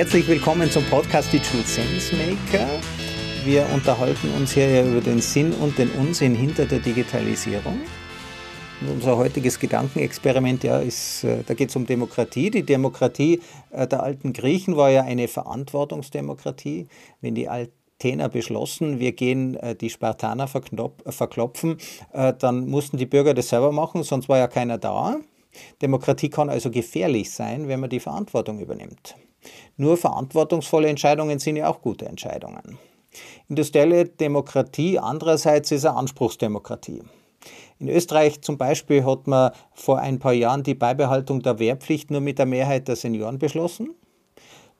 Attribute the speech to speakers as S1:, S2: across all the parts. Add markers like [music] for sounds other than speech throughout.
S1: Herzlich willkommen zum Podcast Digital Sense Maker. Wir unterhalten uns hier ja über den Sinn und den Unsinn hinter der Digitalisierung. Und unser heutiges Gedankenexperiment ja, ist, äh, da geht es um Demokratie. Die Demokratie äh, der alten Griechen war ja eine Verantwortungsdemokratie. Wenn die Athener beschlossen, wir gehen äh, die Spartaner verklopfen, dann mussten die Bürger das selber machen, sonst war ja keiner da. Demokratie kann also gefährlich sein, wenn man die Verantwortung übernimmt. Nur verantwortungsvolle Entscheidungen sind ja auch gute Entscheidungen. Industrielle Demokratie andererseits ist eine Anspruchsdemokratie. In Österreich zum Beispiel hat man vor ein paar Jahren die Beibehaltung der Wehrpflicht nur mit der Mehrheit der Senioren beschlossen,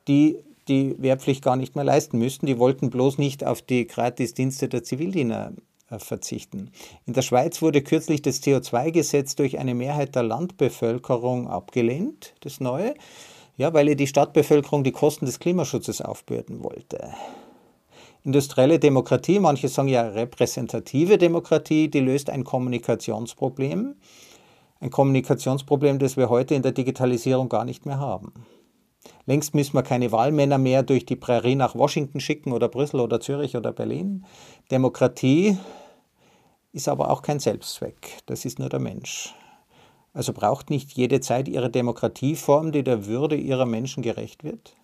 S1: die die Wehrpflicht gar nicht mehr leisten müssten. Die wollten bloß nicht auf die Gratisdienste der Zivildiener äh, verzichten. In der Schweiz wurde kürzlich das CO2-Gesetz durch eine Mehrheit der Landbevölkerung abgelehnt, das neue. Ja, weil ihr die Stadtbevölkerung die Kosten des Klimaschutzes aufbürden wollte. Industrielle Demokratie, manche sagen ja repräsentative Demokratie, die löst ein Kommunikationsproblem. Ein Kommunikationsproblem, das wir heute in der Digitalisierung gar nicht mehr haben. Längst müssen wir keine Wahlmänner mehr durch die Prärie nach Washington schicken oder Brüssel oder Zürich oder Berlin. Demokratie ist aber auch kein Selbstzweck, das ist nur der Mensch. Also braucht nicht jede Zeit ihre Demokratieform, die der Würde ihrer Menschen gerecht wird?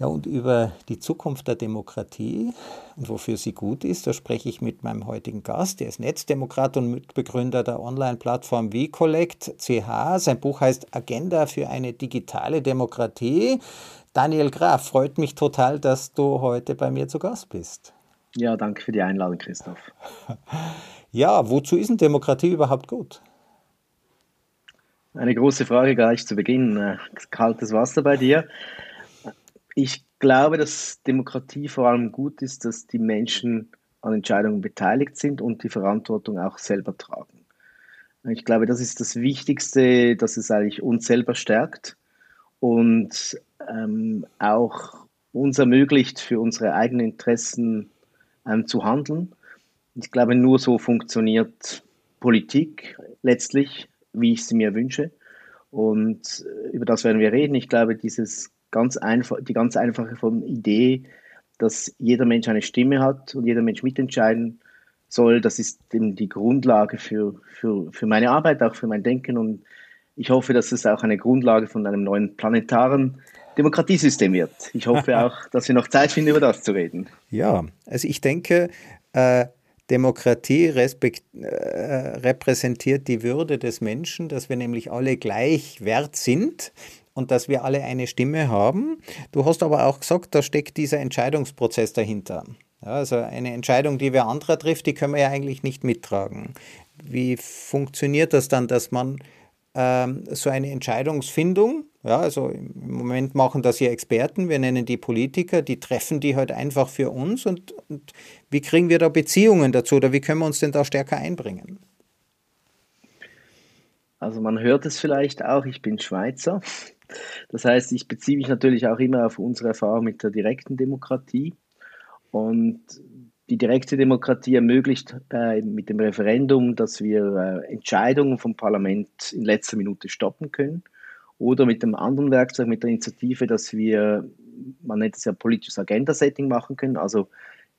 S1: Ja, und über die Zukunft der Demokratie und wofür sie gut ist, da spreche ich mit meinem heutigen Gast. Der ist Netzdemokrat und Mitbegründer der Online-Plattform VCollect CH. Sein Buch heißt Agenda für eine digitale Demokratie. Daniel Graf, freut mich total, dass du heute bei mir zu Gast bist.
S2: Ja, danke für die Einladung, Christoph. [laughs]
S1: Ja, wozu ist denn Demokratie überhaupt gut?
S2: Eine große Frage gleich zu Beginn. Äh, kaltes Wasser bei dir. Ich glaube, dass Demokratie vor allem gut ist, dass die Menschen an Entscheidungen beteiligt sind und die Verantwortung auch selber tragen. Ich glaube, das ist das Wichtigste, dass es eigentlich uns selber stärkt und ähm, auch uns ermöglicht, für unsere eigenen Interessen ähm, zu handeln. Ich glaube, nur so funktioniert Politik letztlich wie ich sie mir wünsche. Und äh, über das werden wir reden. Ich glaube, dieses ganz einfach, die ganz einfache Idee, dass jeder Mensch eine Stimme hat und jeder Mensch mitentscheiden soll, das ist eben die Grundlage für, für, für meine Arbeit, auch für mein Denken. Und ich hoffe, dass es auch eine Grundlage von einem neuen planetaren Demokratiesystem wird. Ich hoffe [laughs] auch, dass wir noch Zeit finden, über das zu reden.
S1: Ja, also ich denke, äh, Demokratie respekt, äh, repräsentiert die Würde des Menschen, dass wir nämlich alle gleich wert sind und dass wir alle eine Stimme haben. Du hast aber auch gesagt, da steckt dieser Entscheidungsprozess dahinter. Ja, also eine Entscheidung, die wer anderer trifft, die können wir ja eigentlich nicht mittragen. Wie funktioniert das dann, dass man ähm, so eine Entscheidungsfindung ja, also im Moment machen das ja Experten, wir nennen die Politiker, die treffen die halt einfach für uns und, und wie kriegen wir da Beziehungen dazu oder wie können wir uns denn da stärker einbringen?
S2: Also man hört es vielleicht auch, ich bin Schweizer. Das heißt, ich beziehe mich natürlich auch immer auf unsere Erfahrung mit der direkten Demokratie. Und die direkte Demokratie ermöglicht äh, mit dem Referendum, dass wir äh, Entscheidungen vom Parlament in letzter Minute stoppen können oder mit dem anderen Werkzeug, mit der Initiative, dass wir, man nennt es ja politisches Agenda-Setting machen können, also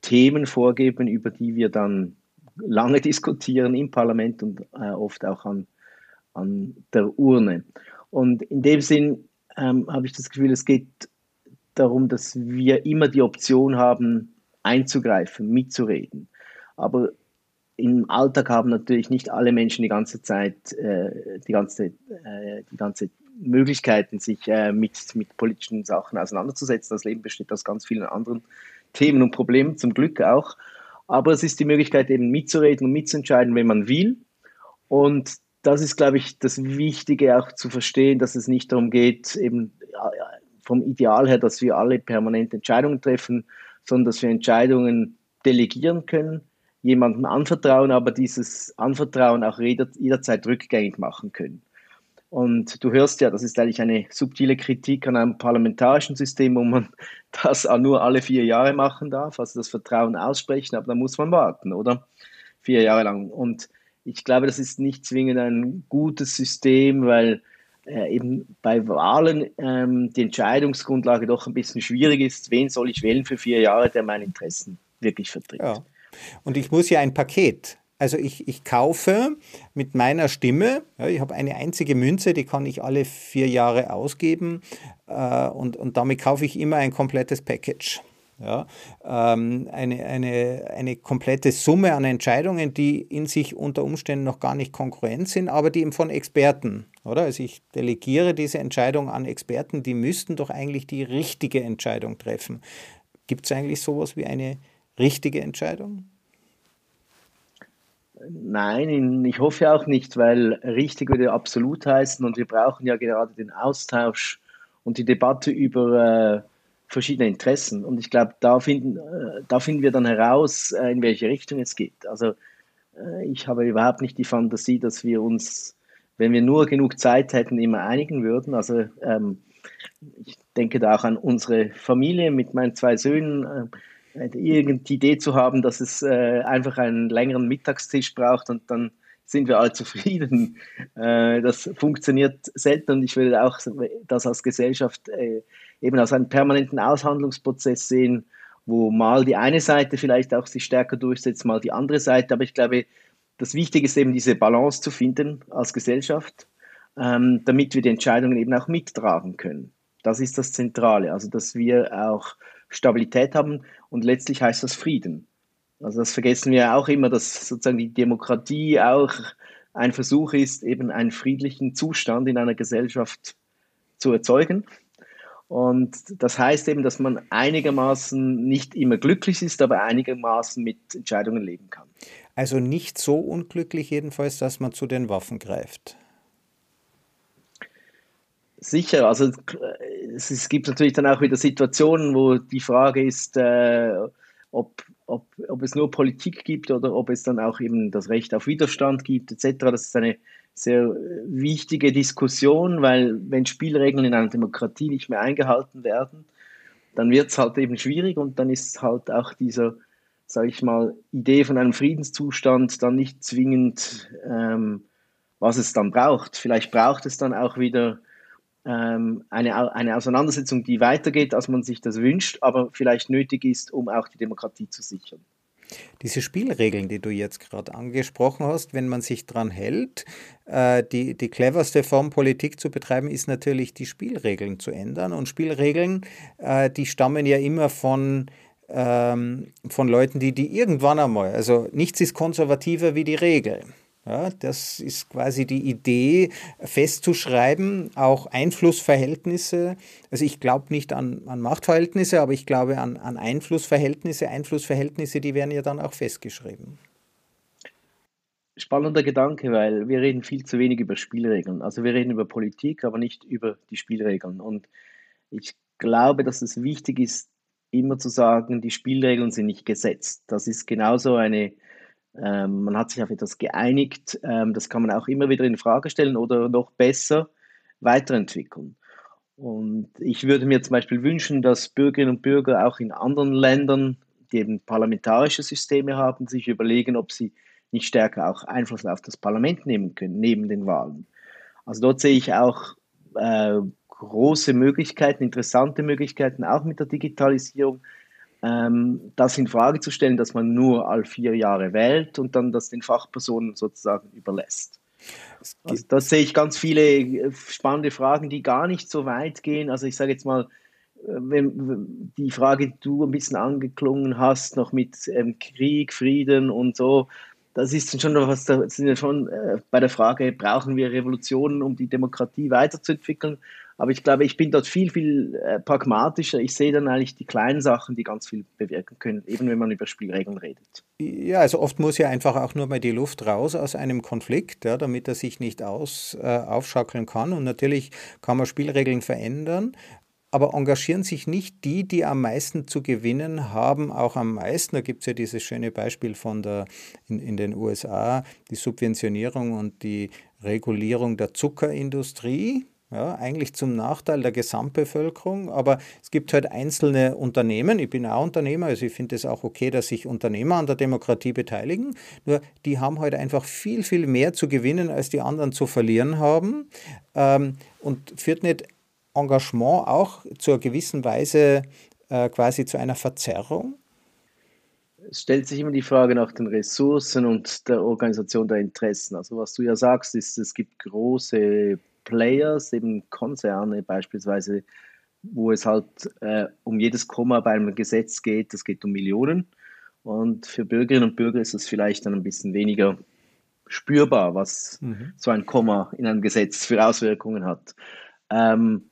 S2: Themen vorgeben, über die wir dann lange [laughs] diskutieren im Parlament und äh, oft auch an, an der Urne. Und in dem Sinn ähm, habe ich das Gefühl, es geht darum, dass wir immer die Option haben, einzugreifen, mitzureden. Aber im Alltag haben natürlich nicht alle Menschen die ganze Zeit, äh, die, ganze, äh, die ganze Möglichkeiten, sich äh, mit, mit politischen Sachen auseinanderzusetzen. Das Leben besteht aus ganz vielen anderen Themen und Problemen, zum Glück auch. Aber es ist die Möglichkeit, eben mitzureden und mitzuentscheiden, wenn man will. Und das ist, glaube ich, das Wichtige auch zu verstehen, dass es nicht darum geht, eben vom Ideal her, dass wir alle permanent Entscheidungen treffen, sondern dass wir Entscheidungen delegieren können, jemandem anvertrauen, aber dieses Anvertrauen auch jederzeit rückgängig machen können. Und du hörst ja, das ist eigentlich eine subtile Kritik an einem parlamentarischen System, wo man [laughs] das nur alle vier Jahre machen darf, also das Vertrauen aussprechen, aber da muss man warten, oder? Vier Jahre lang. Und ich glaube, das ist nicht zwingend ein gutes System, weil äh, eben bei Wahlen ähm, die Entscheidungsgrundlage doch ein bisschen schwierig ist, wen soll ich wählen für vier Jahre, der meine Interessen wirklich vertritt. Ja.
S1: Und ich muss ja ein Paket also ich, ich kaufe mit meiner Stimme, ja, ich habe eine einzige Münze, die kann ich alle vier Jahre ausgeben äh, und, und damit kaufe ich immer ein komplettes Package. Ja, ähm, eine, eine, eine komplette Summe an Entscheidungen, die in sich unter Umständen noch gar nicht konkurrent sind, aber die eben von Experten, oder? Also ich delegiere diese Entscheidung an Experten, die müssten doch eigentlich die richtige Entscheidung treffen. Gibt es eigentlich sowas wie eine richtige Entscheidung?
S2: Nein, ich hoffe auch nicht, weil richtig würde absolut heißen und wir brauchen ja gerade den Austausch und die Debatte über äh, verschiedene Interessen. Und ich glaube, da finden, äh, da finden wir dann heraus, äh, in welche Richtung es geht. Also äh, ich habe überhaupt nicht die Fantasie, dass wir uns, wenn wir nur genug Zeit hätten, immer einigen würden. Also ähm, ich denke da auch an unsere Familie mit meinen zwei Söhnen äh, irgendeine Idee zu haben, dass es äh, einfach einen längeren Mittagstisch braucht und dann sind wir alle [laughs] zufrieden. Äh, das funktioniert selten und ich würde auch das als Gesellschaft äh, eben als einen permanenten Aushandlungsprozess sehen, wo mal die eine Seite vielleicht auch sich stärker durchsetzt, mal die andere Seite. Aber ich glaube, das Wichtige ist eben diese Balance zu finden als Gesellschaft, ähm, damit wir die Entscheidungen eben auch mittragen können. Das ist das Zentrale, also dass wir auch Stabilität haben und letztlich heißt das Frieden. Also das vergessen wir auch immer, dass sozusagen die Demokratie auch ein Versuch ist, eben einen friedlichen Zustand in einer Gesellschaft zu erzeugen. Und das heißt eben, dass man einigermaßen nicht immer glücklich ist, aber einigermaßen mit Entscheidungen leben kann.
S1: Also nicht so unglücklich jedenfalls, dass man zu den Waffen greift.
S2: Sicher, also es, es, gibt natürlich dann auch wieder Situationen, wo die Frage ist, äh, ob, ob, ob es nur Politik gibt oder ob es dann auch eben das Recht auf Widerstand gibt, etc. Das ist eine sehr wichtige Diskussion, weil wenn Spielregeln in einer Demokratie nicht mehr eingehalten werden, dann wird es halt eben schwierig und dann ist halt auch dieser, sage ich mal, Idee von einem Friedenszustand dann nicht zwingend, ähm, was es dann braucht. Vielleicht braucht es dann auch wieder ähm, eine, eine Auseinandersetzung, die weitergeht, als man sich das wünscht, aber vielleicht nötig ist, um auch die Demokratie zu sichern.
S1: Diese Spielregeln, die du jetzt gerade angesprochen hast, wenn man sich dran hält, äh, die, die cleverste Form, Politik zu betreiben, ist natürlich, die Spielregeln zu ändern. Und Spielregeln, äh, die stammen ja immer von, ähm, von Leuten, die die irgendwann einmal, also nichts ist konservativer wie die Regel. Ja, das ist quasi die Idee, festzuschreiben, auch Einflussverhältnisse. Also ich glaube nicht an, an, Machtverhältnisse, aber ich glaube an, an Einflussverhältnisse. Einflussverhältnisse, die werden ja dann auch festgeschrieben.
S2: Spannender Gedanke, weil wir reden viel zu wenig über Spielregeln. Also wir reden über Politik, aber nicht über die Spielregeln. Und ich glaube, dass es wichtig ist, immer zu sagen, die Spielregeln sind nicht gesetzt. Das ist genauso eine ähm, man hat sich auf etwas geeinigt. Ähm, das kann man auch immer wieder in Frage stellen oder noch besser weiterentwickeln. Und ich würde mir zum Beispiel wünschen, dass Bürgerinnen und Bürger auch in anderen Ländern, die eben parlamentarische Systeme haben, sich überlegen, ob sie nicht stärker auch Einfluss auf das Parlament nehmen können, neben den Wahlen. Also dort sehe ich auch äh, große Möglichkeiten, interessante Möglichkeiten, auch mit der Digitalisierung, ähm, das in Frage zu stellen, dass man nur all vier Jahre wählt und dann das den Fachpersonen sozusagen überlässt. Also da sehe ich ganz viele äh, spannende Fragen, die gar nicht so weit gehen. Also ich sage jetzt mal, äh, wenn, die Frage, die du ein bisschen angeklungen hast, noch mit ähm, Krieg, Frieden und so, das ist schon was, da sind wir schon äh, bei der Frage, brauchen wir Revolutionen, um die Demokratie weiterzuentwickeln? Aber ich glaube, ich bin dort viel, viel äh, pragmatischer. Ich sehe dann eigentlich die kleinen Sachen, die ganz viel bewirken können, eben wenn man über Spielregeln redet.
S1: Ja, also oft muss ja einfach auch nur mal die Luft raus aus einem Konflikt, ja, damit er sich nicht aus, äh, aufschackeln kann. Und natürlich kann man Spielregeln verändern, aber engagieren sich nicht die, die am meisten zu gewinnen haben, auch am meisten. Da gibt es ja dieses schöne Beispiel von der in, in den USA, die Subventionierung und die Regulierung der Zuckerindustrie. Ja, eigentlich zum Nachteil der Gesamtbevölkerung, aber es gibt halt einzelne Unternehmen, ich bin auch Unternehmer, also ich finde es auch okay, dass sich Unternehmer an der Demokratie beteiligen, nur die haben halt einfach viel, viel mehr zu gewinnen, als die anderen zu verlieren haben ähm, und führt nicht Engagement auch zur gewissen Weise äh, quasi zu einer Verzerrung?
S2: Es stellt sich immer die Frage nach den Ressourcen und der Organisation der Interessen. Also was du ja sagst, ist, es gibt große Players, eben Konzerne beispielsweise, wo es halt äh, um jedes Komma bei einem Gesetz geht, das geht um Millionen. Und für Bürgerinnen und Bürger ist es vielleicht dann ein bisschen weniger spürbar, was mhm. so ein Komma in einem Gesetz für Auswirkungen hat. Ähm,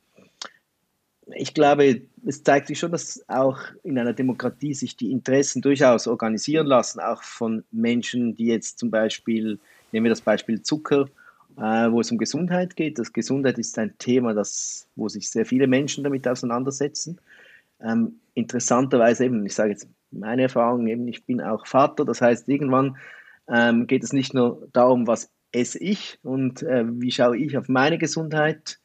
S2: ich glaube, es zeigt sich schon, dass auch in einer Demokratie sich die Interessen durchaus organisieren lassen, auch von Menschen, die jetzt zum Beispiel, nehmen wir das Beispiel Zucker, wo es um Gesundheit geht. Das Gesundheit ist ein Thema, das, wo sich sehr viele Menschen damit auseinandersetzen. Ähm, interessanterweise eben, ich sage jetzt meine Erfahrung, eben, ich bin auch Vater, das heißt, irgendwann ähm, geht es nicht nur darum, was esse ich und äh, wie schaue ich auf meine Gesundheit,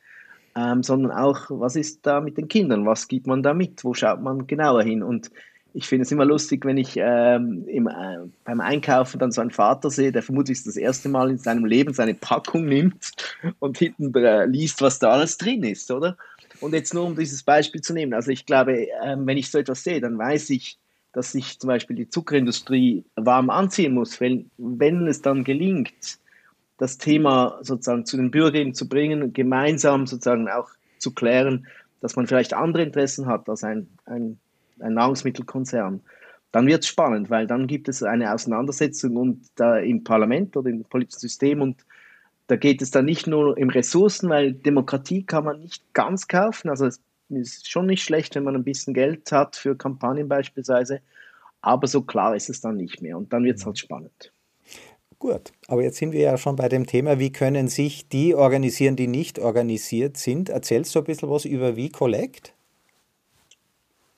S2: ähm, sondern auch, was ist da mit den Kindern, was gibt man da mit, wo schaut man genauer hin und ich finde es immer lustig, wenn ich ähm, im, äh, beim Einkaufen dann so einen Vater sehe, der vermutlich das erste Mal in seinem Leben seine Packung nimmt und hinten äh, liest, was da alles drin ist, oder? Und jetzt nur um dieses Beispiel zu nehmen. Also ich glaube, äh, wenn ich so etwas sehe, dann weiß ich, dass sich zum Beispiel die Zuckerindustrie warm anziehen muss, wenn, wenn es dann gelingt, das Thema sozusagen zu den Bürgern zu bringen, gemeinsam sozusagen auch zu klären, dass man vielleicht andere Interessen hat als ein, ein, ein Nahrungsmittelkonzern. Dann wird es spannend, weil dann gibt es eine Auseinandersetzung und da im Parlament oder im politischen System und da geht es dann nicht nur um Ressourcen, weil Demokratie kann man nicht ganz kaufen. Also es ist schon nicht schlecht, wenn man ein bisschen Geld hat für Kampagnen beispielsweise, aber so klar ist es dann nicht mehr und dann wird es halt spannend.
S1: Gut, aber jetzt sind wir ja schon bei dem Thema, wie können sich die organisieren, die nicht organisiert sind. Erzählst du ein bisschen was über V-Collect?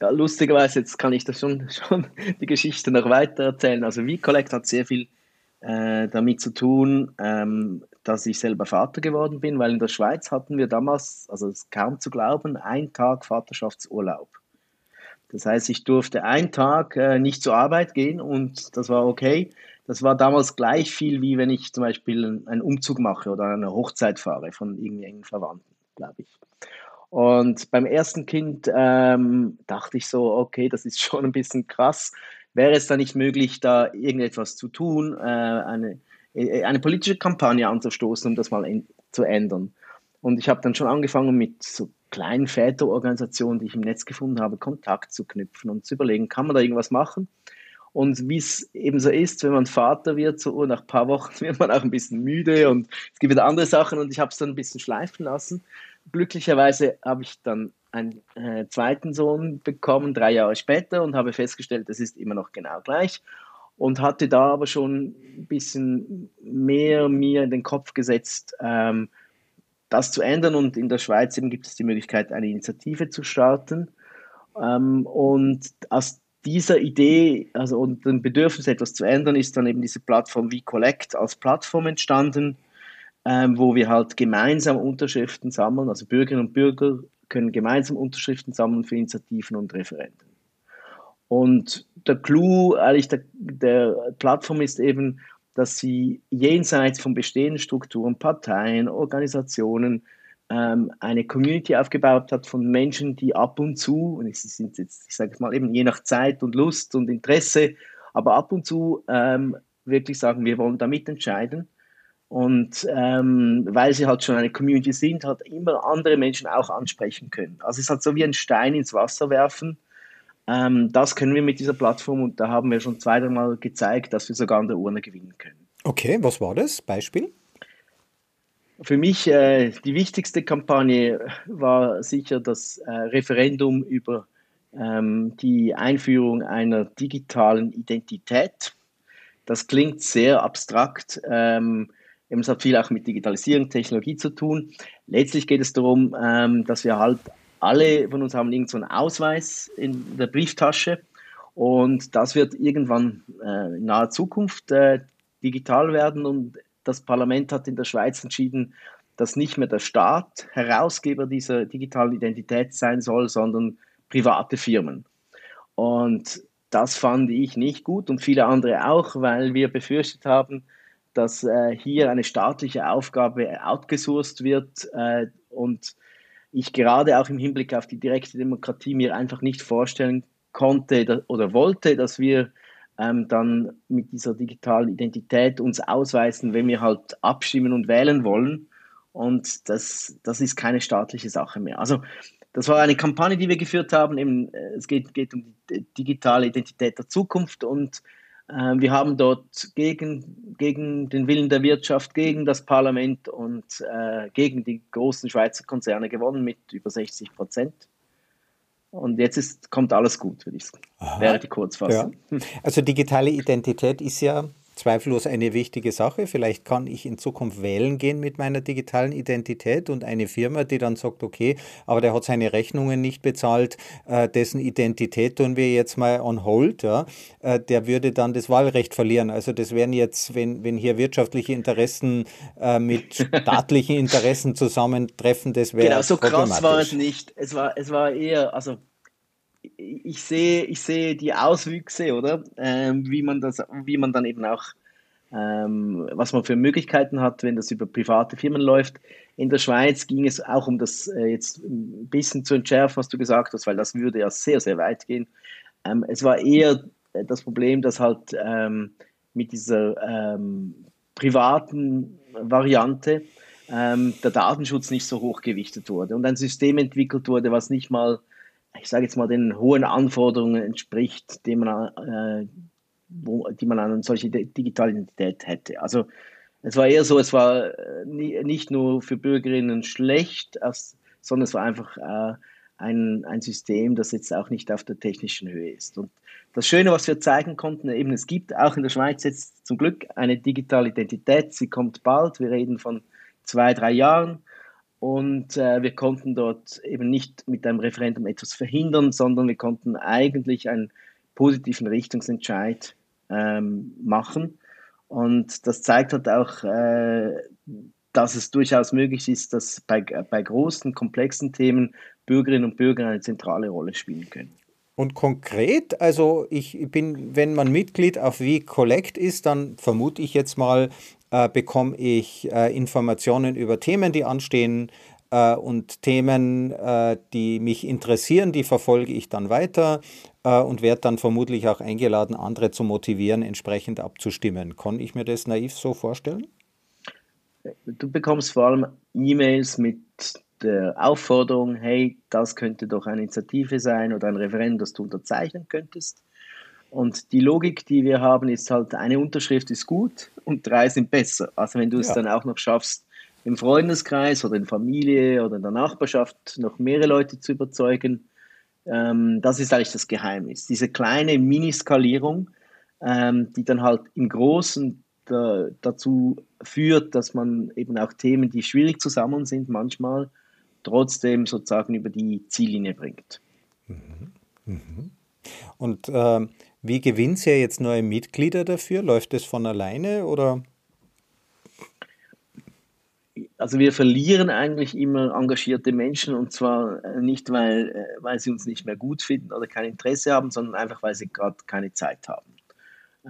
S2: Ja, lustigerweise, jetzt kann ich das schon, [laughs] schon die Geschichte noch weiter erzählen. Also V-Collect hat sehr viel äh, damit zu tun, ähm, dass ich selber Vater geworden bin, weil in der Schweiz hatten wir damals, also es kaum zu glauben, einen Tag Vaterschaftsurlaub. Das heißt, ich durfte einen Tag äh, nicht zur Arbeit gehen und das war okay. Das war damals gleich viel, wie wenn ich zum Beispiel einen Umzug mache oder eine Hochzeit fahre von irgendwelchen Verwandten, glaube ich. Und beim ersten Kind ähm, dachte ich so, okay, das ist [laughs] schon ein bisschen krass. Wäre es da nicht möglich, da irgendetwas zu tun, äh, eine, äh, eine politische Kampagne anzustoßen, um das mal in, zu ändern? Und ich habe dann schon angefangen mit so kleinen Väterorganisationen, die ich im Netz gefunden habe, Kontakt zu knüpfen und zu überlegen, kann man da irgendwas machen? Und wie es eben so ist, wenn man Vater wird, so nach ein paar Wochen [laughs] wird man auch ein bisschen müde und es gibt wieder andere Sachen und ich habe es dann ein bisschen schleifen lassen. Glücklicherweise habe ich dann einen äh, zweiten Sohn bekommen, drei Jahre später, und habe festgestellt, es ist immer noch genau gleich. Und hatte da aber schon ein bisschen mehr mir in den Kopf gesetzt, ähm, das zu ändern. Und in der Schweiz eben gibt es die Möglichkeit, eine Initiative zu starten. Ähm, und aus dieser Idee, also und dem Bedürfnis, etwas zu ändern, ist dann eben diese Plattform wie Collect als Plattform entstanden, ähm, wo wir halt gemeinsam Unterschriften sammeln, also Bürgerinnen und Bürger können gemeinsam Unterschriften sammeln für Initiativen und Referenden. Und der Clou eigentlich der, der Plattform ist eben, dass sie jenseits von bestehenden Strukturen, Parteien, Organisationen, ähm, eine Community aufgebaut hat von Menschen, die ab und zu, und es sind jetzt, ich sage mal eben je nach Zeit und Lust und Interesse, aber ab und zu ähm, wirklich sagen, wir wollen da mitentscheiden. Und ähm, weil sie halt schon eine Community sind, hat immer andere Menschen auch ansprechen können. Also es ist halt so wie ein Stein ins Wasser werfen. Ähm, das können wir mit dieser Plattform und da haben wir schon zweimal gezeigt, dass wir sogar an der Urne gewinnen können.
S1: Okay, was war das? Beispiel?
S2: Für mich äh, die wichtigste Kampagne war sicher das äh, Referendum über ähm, die Einführung einer digitalen Identität. Das klingt sehr abstrakt. Ähm, es hat viel auch mit Digitalisierung, Technologie zu tun. Letztlich geht es darum, ähm, dass wir halt alle von uns haben irgendeinen so Ausweis in der Brieftasche und das wird irgendwann äh, in naher Zukunft äh, digital werden und das Parlament hat in der Schweiz entschieden, dass nicht mehr der Staat Herausgeber dieser digitalen Identität sein soll, sondern private Firmen. Und das fand ich nicht gut und viele andere auch, weil wir befürchtet haben, dass äh, hier eine staatliche Aufgabe outgesourced wird äh, und ich gerade auch im Hinblick auf die direkte Demokratie mir einfach nicht vorstellen konnte oder wollte, dass wir ähm, dann mit dieser digitalen Identität uns ausweisen, wenn wir halt abstimmen und wählen wollen. Und das, das ist keine staatliche Sache mehr. Also das war eine Kampagne, die wir geführt haben. Eben, äh, es geht, geht um die digitale Identität der Zukunft und äh, wir haben dort gegen, gegen den Willen der Wirtschaft, gegen das Parlament und äh, gegen die großen Schweizer Konzerne gewonnen mit über 60 Prozent. Und jetzt ist, kommt alles gut, würde ich sagen. Wäre die Kurzfassung.
S1: Ja. Also digitale Identität ist ja zweifellos eine wichtige Sache. Vielleicht kann ich in Zukunft wählen gehen mit meiner digitalen Identität und eine Firma, die dann sagt, okay, aber der hat seine Rechnungen nicht bezahlt, äh, dessen Identität tun wir jetzt mal on hold, ja, äh, der würde dann das Wahlrecht verlieren. Also das wären jetzt, wenn, wenn hier wirtschaftliche Interessen äh, mit [laughs] staatlichen Interessen zusammentreffen, das wäre
S2: Genau, so krass war es nicht. Es war, es war eher, also ich sehe, ich sehe die Auswüchse, oder? Ähm, wie, man das, wie man dann eben auch, ähm, was man für Möglichkeiten hat, wenn das über private Firmen läuft. In der Schweiz ging es auch um das äh, jetzt ein bisschen zu entschärfen, was du gesagt hast, weil das würde ja sehr, sehr weit gehen. Ähm, es war eher das Problem, dass halt ähm, mit dieser ähm, privaten Variante ähm, der Datenschutz nicht so hoch gewichtet wurde und ein System entwickelt wurde, was nicht mal ich sage jetzt mal, den hohen Anforderungen entspricht, die man, äh, wo, die man an solche digitale Identität hätte. Also es war eher so, es war äh, nicht nur für Bürgerinnen schlecht, sondern es war einfach äh, ein, ein System, das jetzt auch nicht auf der technischen Höhe ist. Und das Schöne, was wir zeigen konnten, eben es gibt auch in der Schweiz jetzt zum Glück eine digitale Identität. Sie kommt bald. Wir reden von zwei, drei Jahren. Und äh, wir konnten dort eben nicht mit einem Referendum etwas verhindern, sondern wir konnten eigentlich einen positiven Richtungsentscheid ähm, machen. Und das zeigt halt auch, äh, dass es durchaus möglich ist, dass bei, bei großen, komplexen Themen Bürgerinnen und Bürger eine zentrale Rolle spielen können.
S1: Und konkret, also ich bin, wenn man Mitglied auf wie Collect ist, dann vermute ich jetzt mal, äh, bekomme ich äh, Informationen über Themen, die anstehen äh, und Themen, äh, die mich interessieren, die verfolge ich dann weiter äh, und werde dann vermutlich auch eingeladen, andere zu motivieren, entsprechend abzustimmen. Kann ich mir das naiv so vorstellen?
S2: Du bekommst vor allem E-Mails mit der Aufforderung, hey, das könnte doch eine Initiative sein oder ein Referendum, das du unterzeichnen könntest. Und die Logik, die wir haben, ist halt, eine Unterschrift ist gut und drei sind besser. Also wenn du es dann auch noch schaffst, im Freundeskreis oder in Familie oder in der Nachbarschaft noch mehrere Leute zu überzeugen, ähm, das ist eigentlich das Geheimnis. Diese kleine Miniskalierung, ähm, die dann halt im Großen da, dazu führt, dass man eben auch Themen, die schwierig zusammen sind, manchmal trotzdem sozusagen über die Ziellinie bringt. Mhm.
S1: Mhm. Und äh, wie gewinnt ihr jetzt neue Mitglieder dafür? Läuft das von alleine oder?
S2: Also wir verlieren eigentlich immer engagierte Menschen und zwar äh, nicht, weil, äh, weil sie uns nicht mehr gut finden oder kein Interesse haben, sondern einfach, weil sie gerade keine Zeit haben.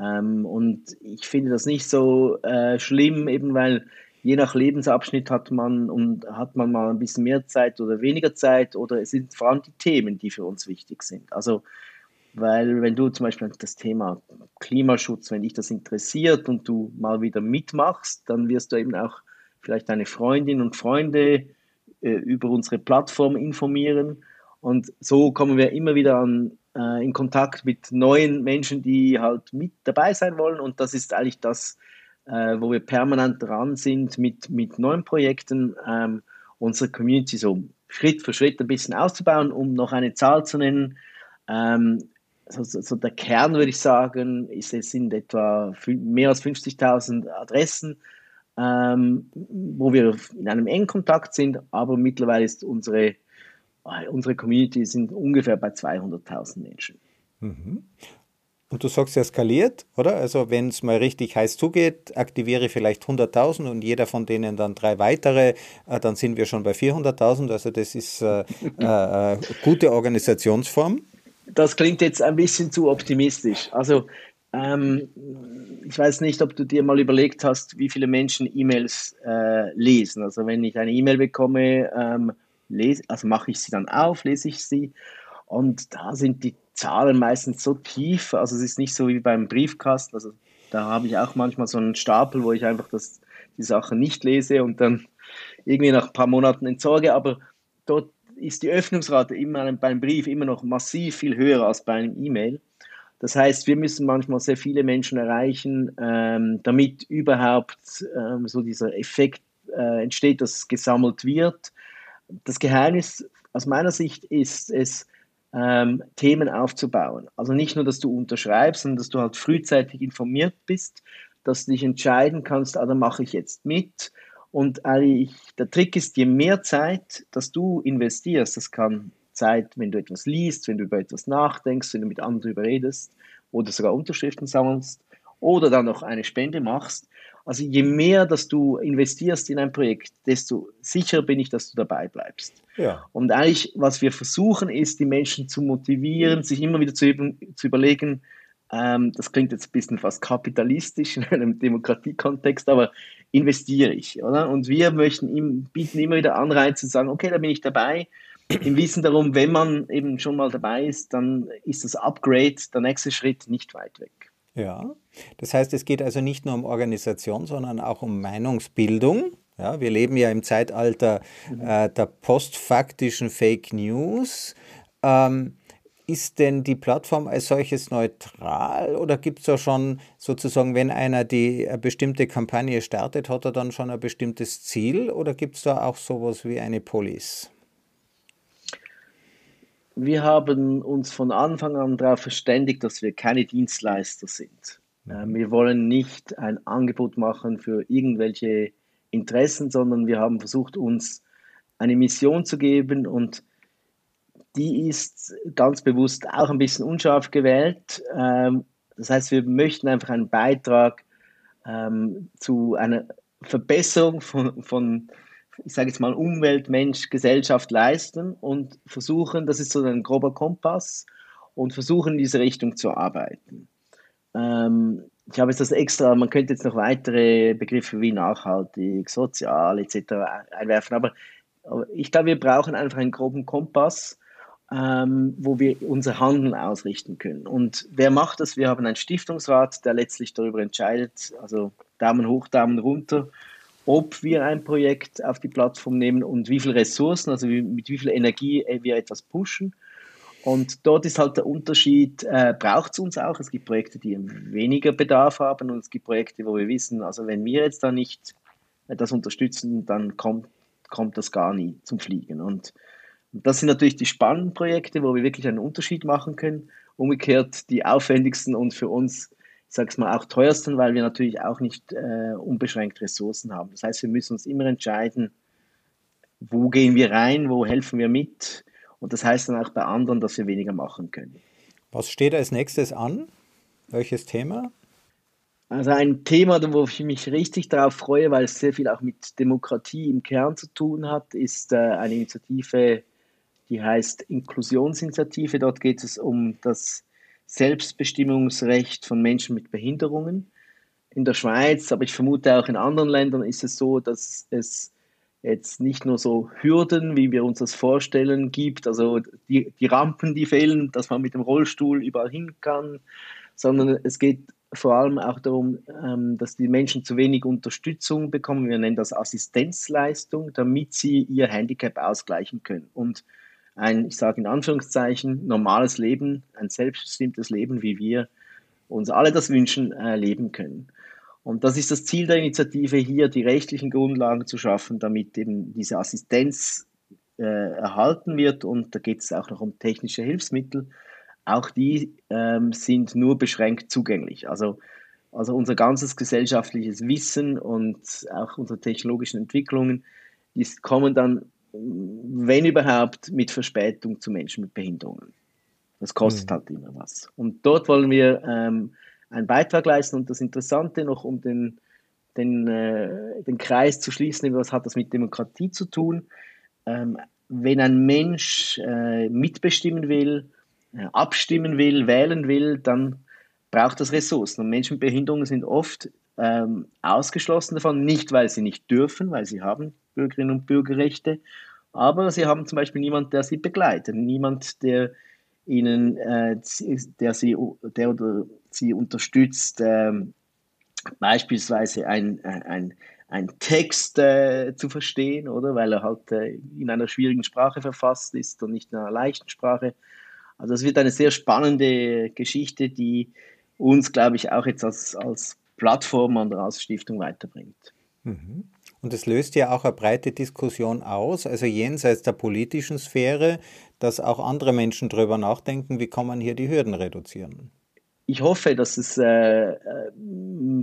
S2: Ähm, und ich finde das nicht so äh, schlimm, eben weil je nach Lebensabschnitt hat man und hat man mal ein bisschen mehr Zeit oder weniger Zeit oder es sind vor allem die Themen, die für uns wichtig sind. Also weil wenn du zum Beispiel das Thema Klimaschutz, wenn dich das interessiert und du mal wieder mitmachst, dann wirst du eben auch vielleicht deine Freundinnen und Freunde äh, über unsere Plattform informieren. Und so kommen wir immer wieder an, äh, in Kontakt mit neuen Menschen, die halt mit dabei sein wollen. Und das ist eigentlich das, äh, wo wir permanent dran sind mit, mit neuen Projekten, ähm, unsere Community so Schritt für Schritt ein bisschen auszubauen, um noch eine Zahl zu nennen. Ähm, so, so, der Kern, würde ich sagen, ist, es sind etwa mehr als 50.000 Adressen, ähm, wo wir in einem engen Kontakt sind, aber mittlerweile ist unsere, unsere Community sind ungefähr bei 200.000 Menschen.
S1: Mhm. Und du sagst, er skaliert, oder? Also wenn es mal richtig heiß zugeht, aktiviere vielleicht 100.000 und jeder von denen dann drei weitere, äh, dann sind wir schon bei 400.000. Also das ist äh, äh, äh, gute Organisationsform.
S2: Das klingt jetzt ein bisschen zu optimistisch. Also ähm, ich weiß nicht, ob du dir mal überlegt hast, wie viele Menschen E-Mails äh, lesen. Also wenn ich eine E-Mail bekomme, ähm, lese, also mache ich sie dann auf, lese ich sie und da sind die Zahlen meistens so tief, also es ist nicht so wie beim Briefkasten, also da habe ich auch manchmal so einen Stapel, wo ich einfach das, die Sachen nicht lese und dann irgendwie nach ein paar Monaten entsorge, aber dort ist die Öffnungsrate immer beim Brief immer noch massiv viel höher als bei einem E-Mail. Das heißt, wir müssen manchmal sehr viele Menschen erreichen, ähm, damit überhaupt ähm, so dieser Effekt äh, entsteht, dass gesammelt wird. Das Geheimnis aus meiner Sicht ist es, ähm, Themen aufzubauen. Also nicht nur, dass du unterschreibst, sondern dass du halt frühzeitig informiert bist, dass du dich entscheiden kannst, ah, da mache ich jetzt mit. Und eigentlich, der Trick ist, je mehr Zeit, dass du investierst, das kann Zeit, wenn du etwas liest, wenn du über etwas nachdenkst, wenn du mit anderen darüber redest oder sogar Unterschriften sammelst oder dann noch eine Spende machst, also je mehr, dass du investierst in ein Projekt, desto sicherer bin ich, dass du dabei bleibst. Ja. Und eigentlich, was wir versuchen, ist, die Menschen zu motivieren, sich immer wieder zu, zu überlegen, ähm, das klingt jetzt ein bisschen fast kapitalistisch in einem Demokratiekontext, aber investiere ich, oder? Und wir möchten ihm, bieten immer wieder Anreize zu sagen, okay, da bin ich dabei. Im Wissen darum, wenn man eben schon mal dabei ist, dann ist das Upgrade, der nächste Schritt, nicht weit weg.
S1: Ja, das heißt, es geht also nicht nur um Organisation, sondern auch um Meinungsbildung. Ja, wir leben ja im Zeitalter mhm. äh, der postfaktischen Fake News. Ähm, ist denn die Plattform als solches neutral oder gibt es da schon sozusagen, wenn einer die eine bestimmte Kampagne startet, hat er dann schon ein bestimmtes Ziel oder gibt es da auch sowas wie eine Police?
S2: wir haben uns von Anfang an darauf verständigt, dass wir keine Dienstleister sind. Mhm. Wir wollen nicht ein Angebot machen für irgendwelche Interessen, sondern wir haben versucht, uns eine Mission zu geben und die ist ganz bewusst auch ein bisschen unscharf gewählt. Ähm, das heißt, wir möchten einfach einen Beitrag ähm, zu einer Verbesserung von, von ich sage jetzt mal, Umwelt, Mensch, Gesellschaft leisten und versuchen, das ist so ein grober Kompass, und versuchen in diese Richtung zu arbeiten. Ähm, ich habe jetzt das extra, man könnte jetzt noch weitere Begriffe wie nachhaltig, sozial etc. einwerfen, aber, aber ich glaube, wir brauchen einfach einen groben Kompass, ähm, wo wir unser Handeln ausrichten können. Und wer macht das? Wir haben einen Stiftungsrat, der letztlich darüber entscheidet, also Daumen hoch, Daumen runter ob wir ein Projekt auf die Plattform nehmen und wie viele Ressourcen, also wie, mit wie viel Energie äh, wir etwas pushen. Und dort ist halt der Unterschied, äh, braucht es uns auch. Es gibt Projekte, die weniger Bedarf haben und es gibt Projekte, wo wir wissen, also wenn wir jetzt da nicht das unterstützen, dann kommt, kommt das gar nie zum Fliegen. Und das sind natürlich die spannenden Projekte, wo wir wirklich einen Unterschied machen können. Umgekehrt die aufwendigsten und für uns ich sage es mal, auch teuersten, weil wir natürlich auch nicht äh, unbeschränkt Ressourcen haben. Das heißt, wir müssen uns immer entscheiden, wo gehen wir rein, wo helfen wir mit. Und das heißt dann auch bei anderen, dass wir weniger machen können.
S1: Was steht als nächstes an? Welches Thema?
S2: Also ein Thema, wo ich mich richtig darauf freue, weil es sehr viel auch mit Demokratie im Kern zu tun hat, ist äh, eine Initiative, die heißt Inklusionsinitiative. Dort geht es um das Selbstbestimmungsrecht von Menschen mit Behinderungen. In der Schweiz, aber ich vermute auch in anderen Ländern ist es so, dass es jetzt nicht nur so Hürden, wie wir uns das vorstellen, gibt, also die, die Rampen, die fehlen, dass man mit dem Rollstuhl überall hin kann, sondern es geht vor allem auch darum, ähm, dass die Menschen zu wenig Unterstützung bekommen. Wir nennen das Assistenzleistung, damit sie ihr Handicap ausgleichen können. Und ein, ich sage in Anführungszeichen, normales Leben, ein selbstbestimmtes Leben, wie wir uns alle das wünschen, äh, leben können. Und das ist das Ziel der Initiative, hier die rechtlichen Grundlagen zu schaffen, damit eben diese Assistenz äh, erhalten wird. Und da geht es auch noch um technische Hilfsmittel. Auch die ähm, sind nur beschränkt zugänglich. Also, also unser ganzes gesellschaftliches Wissen und auch unsere technologischen Entwicklungen, die kommen dann wenn überhaupt, mit Verspätung zu Menschen mit Behinderungen. Das kostet mhm. halt immer was. Und dort wollen wir ähm, einen Beitrag leisten. Und das Interessante noch, um den, den, äh, den Kreis zu schließen, was hat das mit Demokratie zu tun? Ähm, wenn ein Mensch äh, mitbestimmen will, äh, abstimmen will, wählen will, dann braucht das Ressourcen. Und Menschen mit Behinderungen sind oft ähm, ausgeschlossen davon, nicht weil sie nicht dürfen, weil sie haben Bürgerinnen und Bürgerrechte, aber sie haben zum Beispiel niemanden, der sie begleitet, niemand, der ihnen, äh, der sie, der oder sie unterstützt, äh, beispielsweise ein, ein, ein Text äh, zu verstehen, oder weil er halt äh, in einer schwierigen Sprache verfasst ist und nicht in einer leichten Sprache. Also es wird eine sehr spannende Geschichte, die uns, glaube ich, auch jetzt als, als Plattform an der Ausstiftung weiterbringt.
S1: Mhm. Und es löst ja auch eine breite Diskussion aus, also jenseits der politischen Sphäre, dass auch andere Menschen darüber nachdenken, wie kann man hier die Hürden reduzieren.
S2: Ich hoffe, dass es äh, äh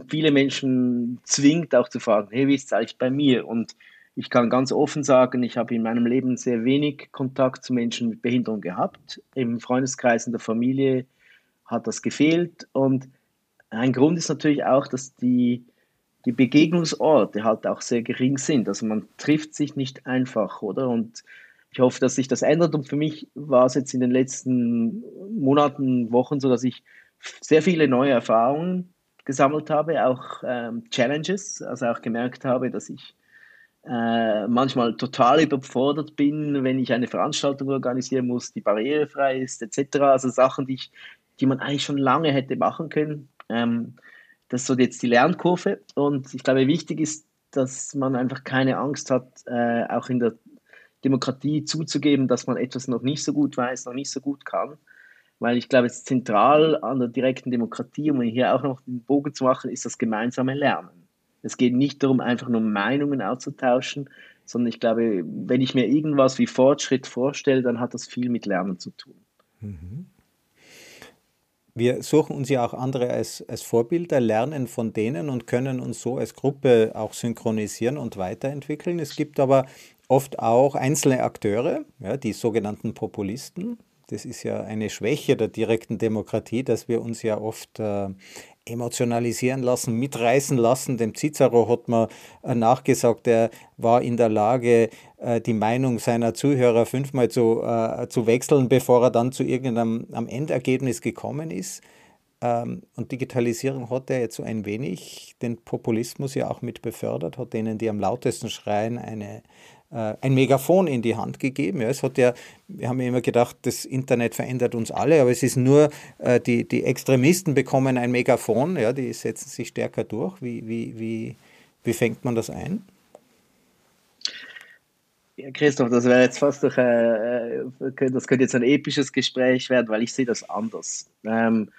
S2: viele Menschen zwingt, auch zu fragen, hey, wie ist es eigentlich bei mir? Und ich kann ganz offen sagen, ich habe in meinem Leben sehr wenig Kontakt zu Menschen mit Behinderung gehabt. Im Freundeskreis, in der Familie hat das gefehlt. Und ein Grund ist natürlich auch, dass die die Begegnungsorte halt auch sehr gering sind. Also man trifft sich nicht einfach, oder? Und ich hoffe, dass sich das ändert. Und für mich war es jetzt in den letzten Monaten, Wochen so, dass ich sehr viele neue Erfahrungen gesammelt habe, auch ähm, Challenges, also auch gemerkt habe, dass ich äh, manchmal total überfordert bin, wenn ich eine Veranstaltung organisieren muss, die barrierefrei ist, etc. Also Sachen, die, ich, die man eigentlich schon lange hätte machen können. Ähm, das ist so jetzt die Lernkurve. Und ich glaube, wichtig ist, dass man einfach keine Angst hat, äh, auch in der Demokratie zuzugeben, dass man etwas noch nicht so gut weiß, noch nicht so gut kann. Weil ich glaube, ist zentral an der direkten Demokratie, um hier auch noch den Bogen zu machen, ist das gemeinsame Lernen. Es geht nicht darum, einfach nur Meinungen auszutauschen, sondern ich glaube, wenn ich mir irgendwas wie Fortschritt vorstelle, dann hat das viel mit Lernen zu tun. Mhm.
S1: Wir suchen uns ja auch andere als, als Vorbilder, lernen von denen und können uns so als Gruppe auch synchronisieren und weiterentwickeln. Es gibt aber oft auch einzelne Akteure, ja, die sogenannten Populisten. Das ist ja eine Schwäche der direkten Demokratie, dass wir uns ja oft äh, emotionalisieren lassen, mitreißen lassen. Dem Cicero hat man äh, nachgesagt, er war in der Lage, äh, die Meinung seiner Zuhörer fünfmal zu, äh, zu wechseln, bevor er dann zu irgendeinem Endergebnis gekommen ist. Ähm, und Digitalisierung hat ja jetzt so ein wenig den Populismus ja auch mit befördert, hat denen, die am lautesten schreien, eine, ein Megafon in die Hand gegeben. Ja, es hat ja, wir haben ja immer gedacht, das Internet verändert uns alle, aber es ist nur, äh, die, die Extremisten bekommen ein Megafon, ja, die setzen sich stärker durch. Wie, wie, wie, wie fängt man das ein?
S2: Ja, Christoph, das wäre jetzt fast durch, äh, äh, das könnte jetzt ein episches Gespräch werden, weil ich sehe das anders. Ähm,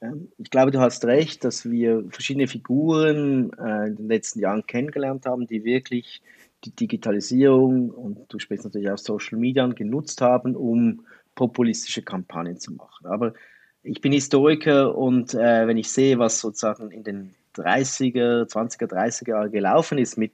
S2: ähm, ich glaube, du hast recht, dass wir verschiedene Figuren äh, in den letzten Jahren kennengelernt haben, die wirklich die Digitalisierung und du sprichst natürlich auch Social Media genutzt haben, um populistische Kampagnen zu machen. Aber ich bin Historiker und äh, wenn ich sehe, was sozusagen in den 30er, 20er, 30er Jahren gelaufen ist mit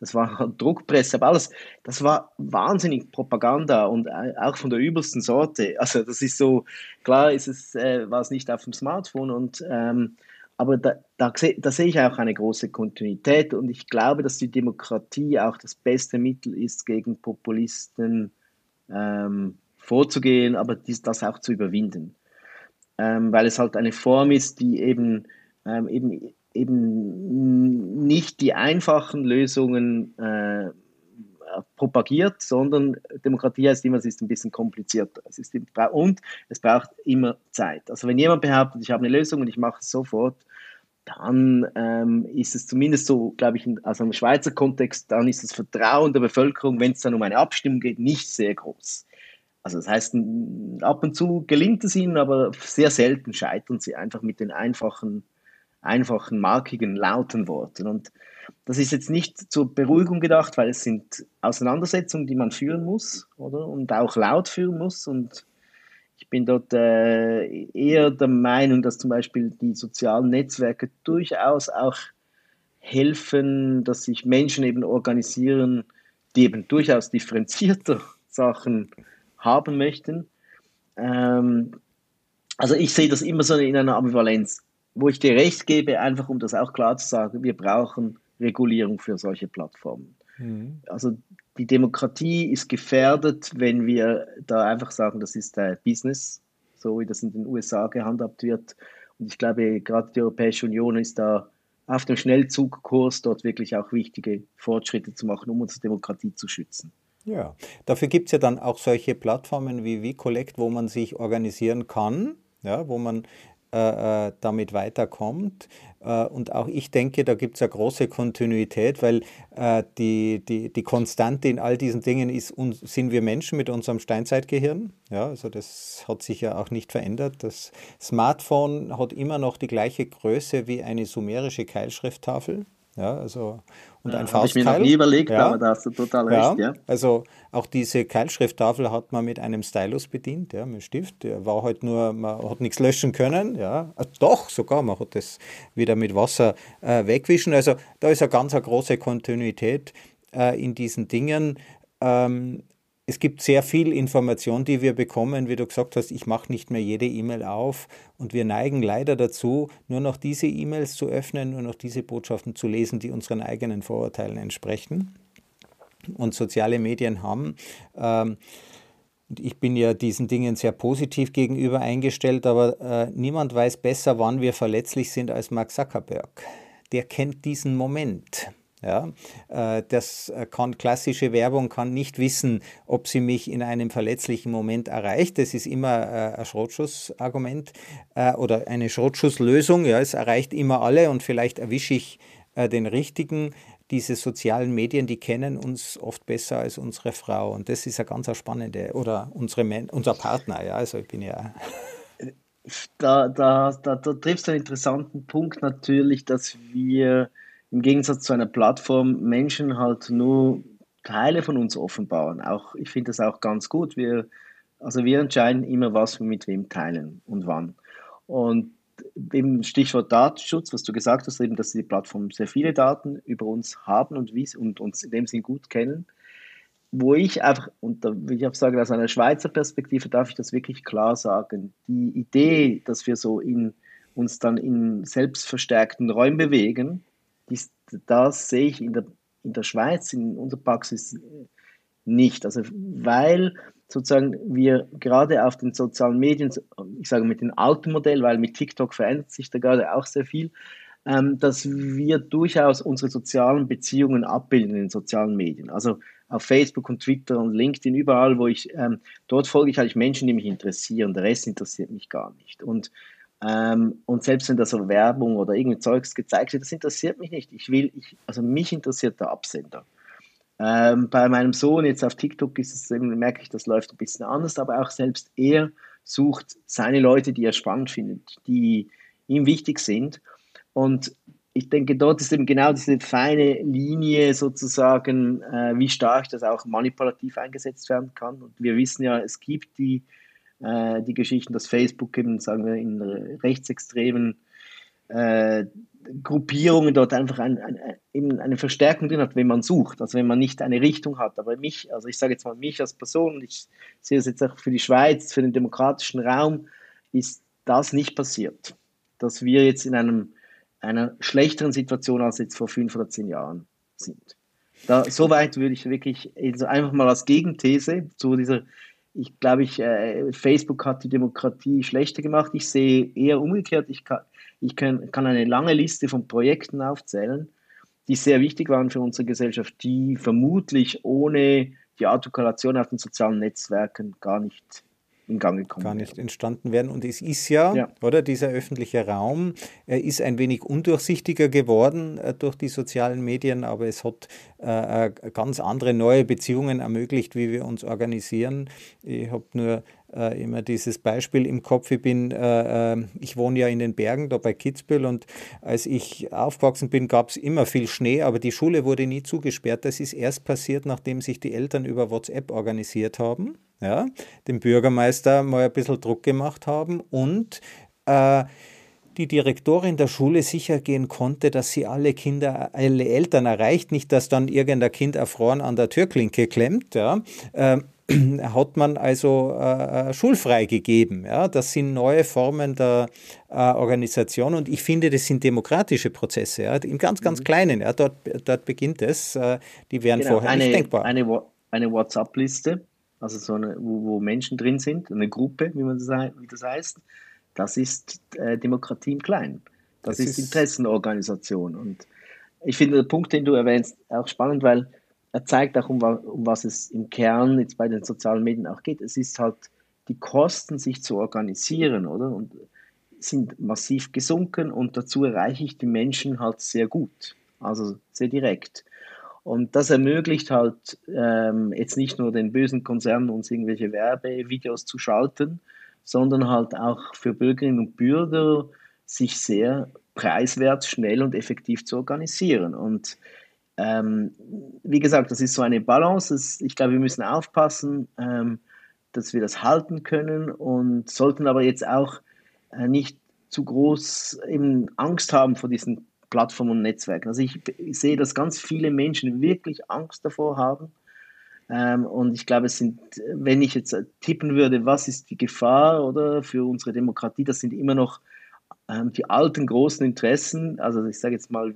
S2: das war [laughs] Druckpresse, aber alles, das war wahnsinnig Propaganda und äh, auch von der übelsten Sorte. Also das ist so, klar ist es, äh, war es nicht auf dem Smartphone und ähm, aber da, da, da, sehe ich auch eine große Kontinuität und ich glaube, dass die Demokratie auch das beste Mittel ist, gegen Populisten ähm, vorzugehen, aber dies, das auch zu überwinden. Ähm, weil es halt eine Form ist, die eben, ähm, eben, eben nicht die einfachen Lösungen äh, propagiert, sondern Demokratie heißt immer, es ist ein bisschen komplizierter. Es ist, und es braucht immer Zeit. Also wenn jemand behauptet, ich habe eine Lösung und ich mache es sofort, dann ähm, ist es zumindest so, glaube ich, also im Schweizer Kontext, dann ist das Vertrauen der Bevölkerung, wenn es dann um eine Abstimmung geht, nicht sehr groß. Also das heißt, ab und zu gelingt es ihnen, aber sehr selten scheitern sie einfach mit den einfachen, einfachen, markigen, lauten Worten. Und das ist jetzt nicht zur Beruhigung gedacht, weil es sind Auseinandersetzungen, die man führen muss, oder? Und auch laut führen muss. Und ich bin dort äh, eher der Meinung, dass zum Beispiel die sozialen Netzwerke durchaus auch helfen, dass sich Menschen eben organisieren, die eben durchaus differenzierter [laughs] Sachen haben möchten. ähm, also ich sehe das immer so in einer Ambivalenz, wo ich dir recht gebe, einfach um das auch klar zu sagen, wir brauchen Regulierung für solche Plattformen. Mhm. Also die Demokratie ist gefährdet, wenn wir da einfach sagen, das ist ein Business, so wie das in den USA gehandhabt wird. Und ich glaube, gerade die Europäische Union ist da auf dem Schnellzugkurs, dort wirklich auch wichtige Fortschritte zu machen, um unsere Demokratie zu schützen.
S1: Ja, dafür gibt es ja dann auch solche Plattformen wie WeCollect, wo man sich organisieren kann, ja, wo man äh, äh, damit weiterkommt. Äh, und auch ich denke, da gibt es eine große Kontinuität, weil äh, die, die, die Konstante in all diesen Dingen ist, sind wir Menschen mit unserem Steinzeitgehirn. Ja, also das hat sich ja auch nicht verändert. Das Smartphone hat immer noch die gleiche Größe wie eine sumerische Keilschrifttafel. Ja, also und ein
S2: Faustkeil. Habe ich mir noch nie überlegt, ja. aber da hast du total recht.
S1: Ja, ja. Also auch diese Keilschrifttafel hat man mit einem Stylus bedient, ja, mit Stift. Der war halt nur, man hat nichts löschen können. Ja. Also doch, sogar, man hat das wieder mit Wasser äh, wegwischen. Also da ist eine ganz eine große Kontinuität äh, in diesen Dingen. Ähm, es gibt sehr viel Information, die wir bekommen. Wie du gesagt hast, ich mache nicht mehr jede E-Mail auf und wir neigen leider dazu, nur noch diese E-Mails zu öffnen, nur noch diese Botschaften zu lesen, die unseren eigenen Vorurteilen entsprechen. Und soziale Medien haben. Ähm, ich bin ja diesen Dingen sehr positiv gegenüber eingestellt, aber äh, niemand weiß besser, wann wir verletzlich sind als Mark Zuckerberg. Der kennt diesen Moment. Ja, äh, das äh, kann klassische Werbung kann nicht wissen, ob sie mich in einem verletzlichen Moment erreicht. Das ist immer äh, ein Schrotschussargument oder eine Schrotschusslösung. Ja, es erreicht immer alle und vielleicht erwische ich den richtigen. Diese sozialen Medien, die kennen uns oft besser als unsere Frau und das ist eine ganz spannende oder unsere unser Partner. Ja, also ich bin ja
S2: da, da, da, da triffst du einen interessanten Punkt natürlich, dass wir im Gegensatz zu einer Plattform Menschen halt nur Teile von uns offenbaren. Auch, ich finde das auch ganz gut. Wir, also wir entscheiden immer, was wir mit wem teilen und wann. Und im Stichwort Datenschutz, was du gesagt hast, eben, dass die Plattformen sehr viele Daten über uns haben und, wie, und uns in dem Sinn gut kennen. Wo ich einfach, und da will ich auch sagen, aus einer Schweizer Perspektive darf ich das wirklich klar sagen, die Idee, dass wir so in, uns dann in selbstverstärkten Räumen bewegen, dies, das sehe ich in der, in der Schweiz, in unserer Praxis nicht. Also, weil sozusagen wir gerade auf den sozialen Medien, ich sage mit dem alten Modell, weil mit TikTok verändert sich da gerade auch sehr viel, ähm, dass wir durchaus unsere sozialen Beziehungen abbilden in den sozialen Medien. Also auf Facebook und Twitter und LinkedIn, überall, wo ich, ähm, dort folge ich eigentlich Menschen, die mich interessieren. Der Rest interessiert mich gar nicht. Und ähm, und selbst wenn da so Werbung oder irgendwie Zeugs gezeigt wird, das interessiert mich nicht. Ich will, ich, also mich interessiert der Absender. Ähm, bei meinem Sohn jetzt auf TikTok ist es eben, merke ich, das läuft ein bisschen anders, aber auch selbst er sucht seine Leute, die er spannend findet, die ihm wichtig sind. Und ich denke, dort ist eben genau diese feine Linie sozusagen, äh, wie stark das auch manipulativ eingesetzt werden kann. Und wir wissen ja, es gibt die äh, die Geschichten, dass Facebook eben, sagen wir, in rechtsextremen äh, Gruppierungen dort einfach ein, ein, eben eine Verstärkung drin hat, wenn man sucht, also wenn man nicht eine Richtung hat. Aber mich, also ich sage jetzt mal mich als Person, ich sehe es jetzt auch für die Schweiz, für den demokratischen Raum, ist das nicht passiert. Dass wir jetzt in einem, einer schlechteren Situation als jetzt vor fünf oder zehn Jahren sind. Da, soweit würde ich wirklich also einfach mal als Gegenthese zu dieser ich glaube, ich, äh, Facebook hat die Demokratie schlechter gemacht. Ich sehe eher umgekehrt. Ich, kann, ich kann, kann eine lange Liste von Projekten aufzählen, die sehr wichtig waren für unsere Gesellschaft, die vermutlich ohne die Artikulation auf den sozialen Netzwerken gar nicht in Gang gekommen
S1: Gar nicht entstanden werden. Und es ist ja, ja, oder dieser öffentliche Raum, er ist ein wenig undurchsichtiger geworden äh, durch die sozialen Medien, aber es hat äh, äh ganz andere neue Beziehungen ermöglicht, wie wir uns organisieren. Ich habe nur äh, immer dieses Beispiel im Kopf. Ich bin, äh, äh, ich wohne ja in den Bergen, da bei Kitzbühel und als ich aufgewachsen bin, gab es immer viel Schnee, aber die Schule wurde nie zugesperrt. Das ist erst passiert, nachdem sich die Eltern über WhatsApp organisiert haben, ja, dem Bürgermeister mal ein bisschen Druck gemacht haben und äh, die Direktorin der Schule sicher gehen konnte, dass sie alle Kinder, alle Eltern erreicht, nicht, dass dann irgendein Kind erfroren an der Türklinke klemmt. Ja. Ähm, [clears throat] hat man also äh, schulfrei gegeben. Ja? Das sind neue Formen der äh, Organisation und ich finde, das sind demokratische Prozesse, ja? im ganz, ganz mhm. kleinen. Ja? Dort, dort beginnt es. Äh, die wären genau, vorher
S2: eine,
S1: nicht denkbar.
S2: Eine, eine WhatsApp-Liste, also so eine, wo, wo, Menschen drin sind, eine Gruppe, wie, man das, wie das heißt, das ist äh, Demokratie im Kleinen. Das, das ist, ist Interessenorganisation. Und ich finde den Punkt, den du erwähnst, auch spannend, weil er zeigt auch, um, um was es im Kern jetzt bei den sozialen Medien auch geht. Es ist halt die Kosten, sich zu organisieren, oder? Und sind massiv gesunken und dazu erreiche ich die Menschen halt sehr gut, also sehr direkt. Und das ermöglicht halt ähm, jetzt nicht nur den bösen Konzernen uns irgendwelche Werbevideos zu schalten, sondern halt auch für Bürgerinnen und Bürger sich sehr preiswert, schnell und effektiv zu organisieren. Und ähm, wie gesagt, das ist so eine Balance. Das, ich glaube, wir müssen aufpassen, ähm, dass wir das halten können und sollten aber jetzt auch äh, nicht zu groß eben Angst haben vor diesen Plattformen und Netzwerken. Also ich, ich sehe, dass ganz viele Menschen wirklich Angst davor haben. Ähm, und ich glaube, es sind, wenn ich jetzt tippen würde, was ist die Gefahr oder für unsere Demokratie, das sind immer noch ähm, die alten großen Interessen, also ich sage jetzt mal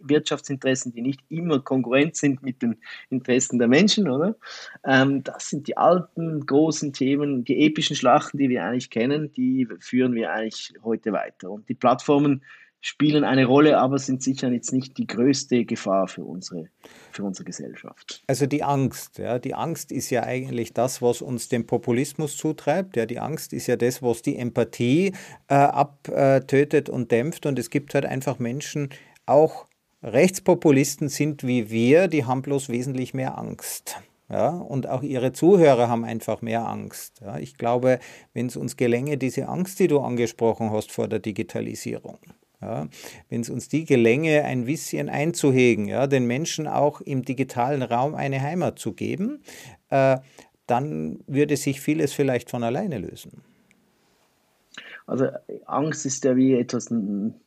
S2: Wirtschaftsinteressen, die nicht immer konkurrent sind mit den Interessen der Menschen, oder? Ähm, das sind die alten großen Themen, die epischen Schlachten, die wir eigentlich kennen, die führen wir eigentlich heute weiter. Und die Plattformen spielen eine Rolle, aber sind sicher jetzt nicht die größte Gefahr für unsere, für unsre Gesellschaft.
S1: Also die Angst, ja, die Angst ist ja eigentlich das, was uns den Populismus zutreibt. Ja, die Angst ist ja das, was die Empathie äh, abtötet und dämpft. Und es gibt halt einfach Menschen, auch Rechtspopulisten sind wie wir, die haben bloß wesentlich mehr Angst. Ja, und auch ihre Zuhörer haben einfach mehr Angst. Ja, ich glaube, wenn es uns gelänge, diese Angst, die du angesprochen hast vor der Digitalisierung, ja, wenn es uns die gelänge, ein bisschen einzuhegen, ja, den Menschen auch im digitalen Raum eine Heimat zu geben, äh, dann würde sich vieles vielleicht von alleine lösen.
S2: Also Angst ist ja wie etwas,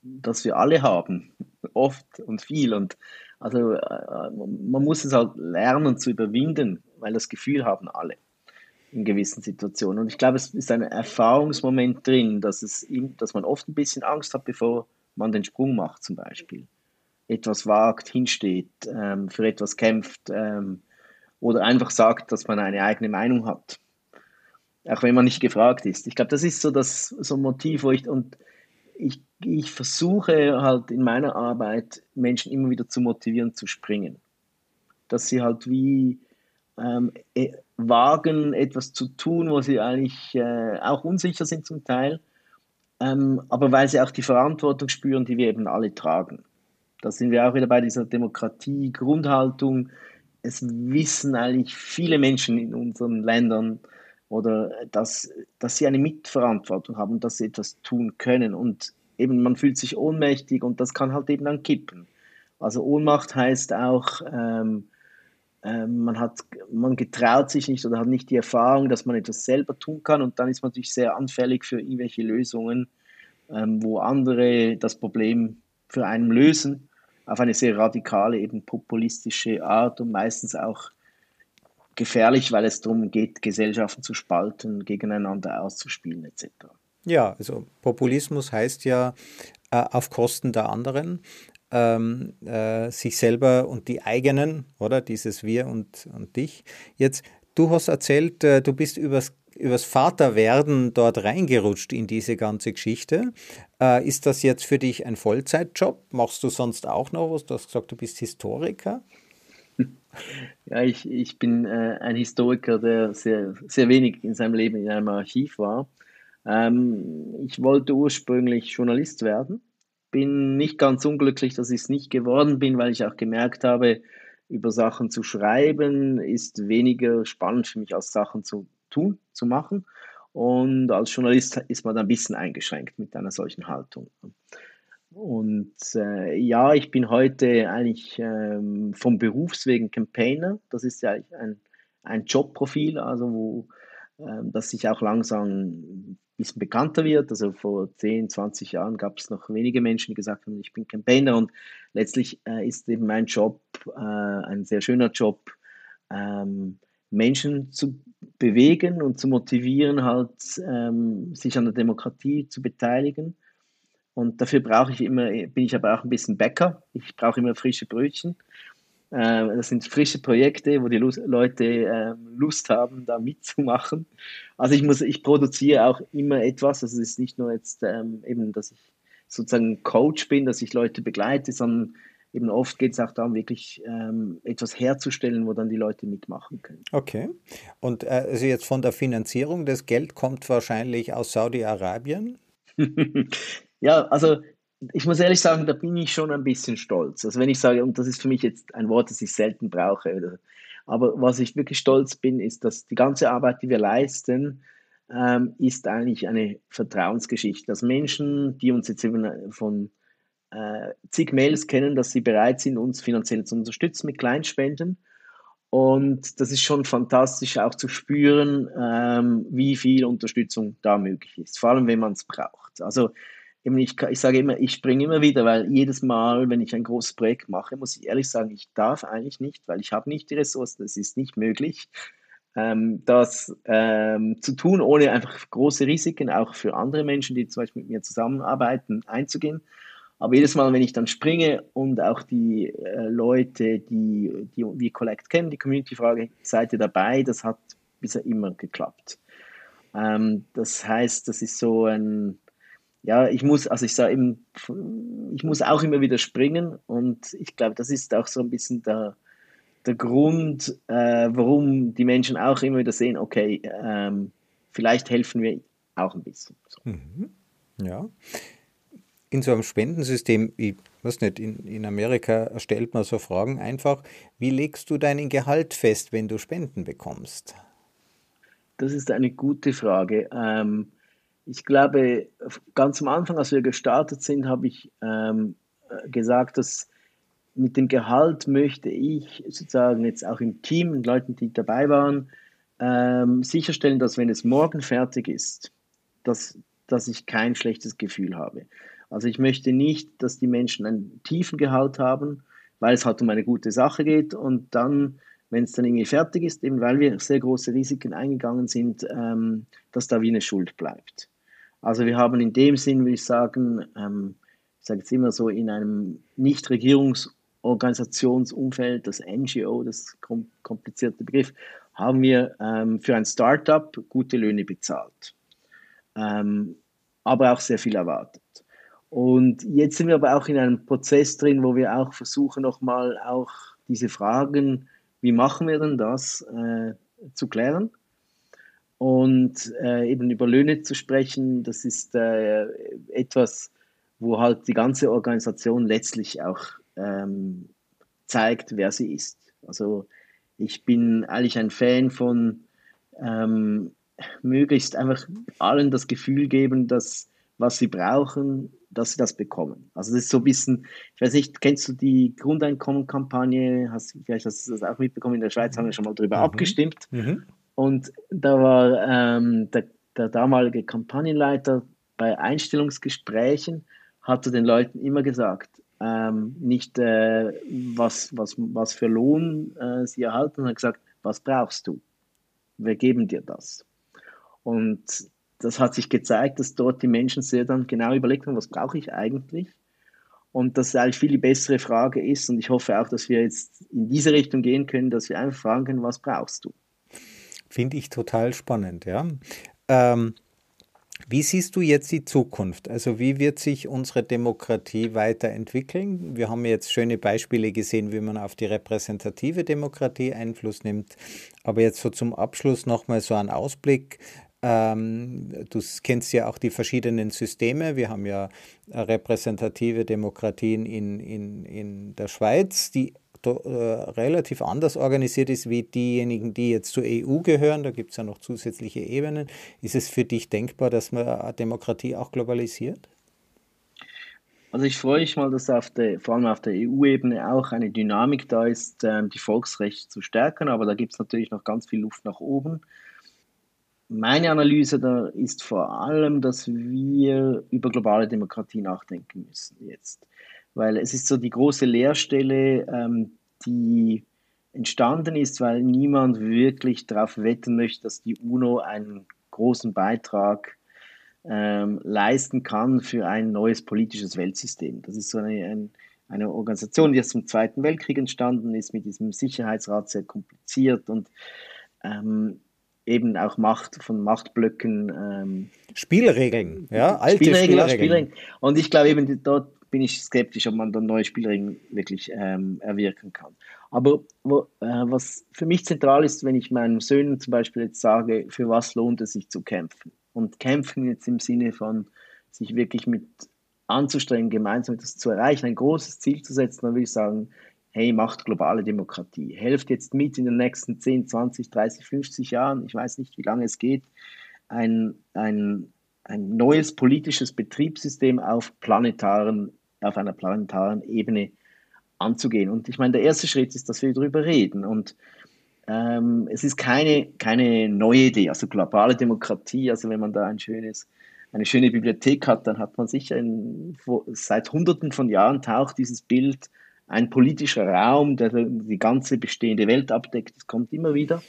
S2: das wir alle haben, oft und viel. Und also äh, man muss es halt lernen zu überwinden, weil das Gefühl haben alle in gewissen Situationen. Und ich glaube, es ist ein Erfahrungsmoment drin, dass, es, dass man oft ein bisschen Angst hat, bevor man den Sprung macht zum Beispiel. Etwas wagt, hinsteht, ähm, für etwas kämpft ähm, oder einfach sagt, dass man eine eigene Meinung hat auch wenn man nicht gefragt ist. Ich glaube, das ist so das so ein Motiv, wo ich und ich, ich versuche halt in meiner Arbeit Menschen immer wieder zu motivieren, zu springen. Dass sie halt wie ähm, e, wagen, etwas zu tun, wo sie eigentlich äh, auch unsicher sind zum Teil, ähm, aber weil sie auch die Verantwortung spüren, die wir eben alle tragen. Da sind wir auch wieder bei dieser Demokratie-Grundhaltung. Es wissen eigentlich viele Menschen in unseren Ländern, oder dass, dass sie eine Mitverantwortung haben, dass sie etwas tun können. Und eben man fühlt sich ohnmächtig und das kann halt eben dann kippen. Also Ohnmacht heißt auch, ähm, äh, man, hat, man getraut sich nicht oder hat nicht die Erfahrung, dass man etwas selber tun kann und dann ist man natürlich sehr anfällig für irgendwelche Lösungen, ähm, wo andere das Problem für einen lösen, auf eine sehr radikale, eben populistische Art und meistens auch gefährlich, weil es darum geht, Gesellschaften zu spalten, gegeneinander auszuspielen etc.
S1: Ja, also Populismus heißt ja äh, auf Kosten der anderen, ähm, äh, sich selber und die eigenen, oder dieses Wir und, und dich. Jetzt, du hast erzählt, äh, du bist übers übers Vaterwerden dort reingerutscht in diese ganze Geschichte. Äh, ist das jetzt für dich ein Vollzeitjob? Machst du sonst auch noch was? Du hast gesagt, du bist Historiker. [laughs]
S2: Ja, ich, ich bin äh, ein Historiker, der sehr, sehr wenig in seinem Leben in einem Archiv war. Ähm, ich wollte ursprünglich Journalist werden, bin nicht ganz unglücklich, dass ich es nicht geworden bin, weil ich auch gemerkt habe, über Sachen zu schreiben ist weniger spannend für mich als Sachen zu tun, zu machen. Und als Journalist ist man ein bisschen eingeschränkt mit einer solchen Haltung. Und äh, ja, ich bin heute eigentlich ähm, vom Berufswegen Campaigner. Das ist ja ein, ein Jobprofil, also wo ähm, das sich auch langsam bisschen bekannter wird. Also vor 10, 20 Jahren gab es noch wenige Menschen, die gesagt haben, ich bin Campaigner. Und letztlich äh, ist eben mein Job äh, ein sehr schöner Job, ähm, Menschen zu bewegen und zu motivieren, halt ähm, sich an der Demokratie zu beteiligen. Und dafür brauche ich immer, bin ich aber auch ein bisschen Bäcker. Ich brauche immer frische Brötchen. Äh, das sind frische Projekte, wo die Leute äh, Lust haben, da mitzumachen. Also ich muss, ich produziere auch immer etwas. Also es ist nicht nur jetzt ähm, eben, dass ich sozusagen Coach bin, dass ich Leute begleite, sondern eben oft geht es auch darum, wirklich ähm, etwas herzustellen, wo dann die Leute mitmachen können.
S1: Okay. Und äh, also jetzt von der Finanzierung, das Geld kommt wahrscheinlich aus Saudi-Arabien? [laughs]
S2: ja, also ich muss ehrlich sagen, da bin ich schon ein bisschen stolz. Also wenn ich sage, und das ist für mich jetzt ein Wort, das ich selten brauche, aber was ich wirklich stolz bin, ist, dass die ganze Arbeit, die wir leisten, ähm, ist eigentlich eine Vertrauensgeschichte. Dass Menschen, die uns jetzt eben von äh, zig Mails kennen, dass sie bereit sind, uns finanziell zu unterstützen mit Kleinspenden. Und das ist schon fantastisch auch zu spüren, ähm, wie viel Unterstützung da möglich ist, vor allem wenn man es braucht. Also ich, ich sage immer, ich springe immer wieder, weil jedes Mal, wenn ich ein großes Projekt mache, muss ich ehrlich sagen, ich darf eigentlich nicht, weil ich habe nicht die Ressourcen, es ist nicht möglich, ähm, das ähm, zu tun, ohne einfach große Risiken auch für andere Menschen, die zum Beispiel mit mir zusammenarbeiten, einzugehen. Aber jedes Mal, wenn ich dann springe und auch die äh, Leute, die, die wir Collect kennen, die Community-Frage, seid ihr dabei, das hat bisher immer geklappt. Ähm, das heißt, das ist so ein, ja, ich muss, also ich sage eben, ich muss auch immer wieder springen und ich glaube, das ist auch so ein bisschen der, der Grund, äh, warum die Menschen auch immer wieder sehen, okay, ähm, vielleicht helfen wir auch ein bisschen. So.
S1: Mhm. Ja. In so einem Spendensystem, ich weiß nicht, in, in Amerika stellt man so Fragen einfach, wie legst du deinen Gehalt fest, wenn du Spenden bekommst?
S2: Das ist eine gute Frage. Ähm, ich glaube, ganz am Anfang, als wir gestartet sind, habe ich ähm, gesagt, dass mit dem Gehalt möchte ich sozusagen jetzt auch im Team und Leuten, die dabei waren, ähm, sicherstellen, dass wenn es morgen fertig ist, dass, dass ich kein schlechtes Gefühl habe. Also ich möchte nicht, dass die Menschen einen tiefen Gehalt haben, weil es halt um eine gute Sache geht und dann, wenn es dann irgendwie fertig ist, eben weil wir sehr große Risiken eingegangen sind, ähm, dass da wie eine Schuld bleibt. Also wir haben in dem Sinn, würde ich sagen, ähm, ich sage jetzt immer so, in einem Nichtregierungsorganisationsumfeld, das NGO, das komplizierte Begriff, haben wir ähm, für ein Startup gute Löhne bezahlt, ähm, aber auch sehr viel erwartet. Und jetzt sind wir aber auch in einem Prozess drin, wo wir auch versuchen, nochmal auch diese Fragen, wie machen wir denn das, äh, zu klären. Und äh, eben über Löhne zu sprechen, das ist äh, etwas, wo halt die ganze Organisation letztlich auch ähm, zeigt, wer sie ist. Also ich bin eigentlich ein Fan von ähm, möglichst einfach allen das Gefühl geben, dass was sie brauchen, dass sie das bekommen. Also das ist so ein bisschen, ich weiß nicht, kennst du die Grundeinkommenkampagne? Hast vielleicht hast du das auch mitbekommen? In der Schweiz haben wir schon mal darüber mhm. abgestimmt. Mhm. Und da war ähm, der, der damalige Kampagnenleiter bei Einstellungsgesprächen, hatte den Leuten immer gesagt, ähm, nicht äh, was, was, was für Lohn äh, sie erhalten, sondern gesagt, was brauchst du? Wir geben dir das. Und das hat sich gezeigt, dass dort die Menschen sehr dann genau überlegt haben, was brauche ich eigentlich? Und dass es eigentlich viel die bessere Frage ist. Und ich hoffe auch, dass wir jetzt in diese Richtung gehen können, dass wir einfach fragen können, was brauchst du?
S1: Finde ich total spannend, ja. Ähm, wie siehst du jetzt die Zukunft? Also wie wird sich unsere Demokratie weiterentwickeln? Wir haben jetzt schöne Beispiele gesehen, wie man auf die repräsentative Demokratie Einfluss nimmt. Aber jetzt so zum Abschluss nochmal so ein Ausblick. Ähm, du kennst ja auch die verschiedenen Systeme. Wir haben ja repräsentative Demokratien in, in, in der Schweiz, die äh, relativ anders organisiert ist wie diejenigen, die jetzt zur EU gehören. Da gibt es ja noch zusätzliche Ebenen. Ist es für dich denkbar, dass man Demokratie auch globalisiert?
S2: Also ich freue mich mal, dass auf der, vor allem auf der EU-Ebene auch eine Dynamik da ist, ähm, die Volksrechte zu stärken, aber da gibt es natürlich noch ganz viel Luft nach oben. Meine Analyse da ist vor allem, dass wir über globale Demokratie nachdenken müssen jetzt. Weil es ist so die große Leerstelle, ähm, die entstanden ist, weil niemand wirklich darauf wetten möchte, dass die UNO einen großen Beitrag ähm, leisten kann für ein neues politisches Weltsystem. Das ist so eine, ein, eine Organisation, die erst zum Zweiten Weltkrieg entstanden ist, mit diesem Sicherheitsrat sehr kompliziert und ähm, eben auch Macht von Machtblöcken. Ähm,
S1: Spielregeln, ja,
S2: alte Spielregeln. Spielregeln. Spielregeln. Und ich glaube eben, dort bin ich skeptisch, ob man dann neue Spielregeln wirklich ähm, erwirken kann. Aber wo, äh, was für mich zentral ist, wenn ich meinen Söhnen zum Beispiel jetzt sage, für was lohnt es sich zu kämpfen? Und kämpfen jetzt im Sinne von sich wirklich mit anzustrengen, gemeinsam etwas zu erreichen, ein großes Ziel zu setzen, dann würde ich sagen, hey, macht globale Demokratie. Helft jetzt mit in den nächsten 10, 20, 30, 50 Jahren, ich weiß nicht, wie lange es geht, ein, ein, ein neues politisches Betriebssystem auf, planetaren, auf einer planetaren Ebene anzugehen. Und ich meine, der erste Schritt ist, dass wir darüber reden. Und ähm, es ist keine, keine neue Idee, also globale Demokratie, also wenn man da ein schönes, eine schöne Bibliothek hat, dann hat man sicher in, seit Hunderten von Jahren taucht dieses Bild ein politischer Raum, der die ganze bestehende Welt abdeckt. Das kommt immer wieder.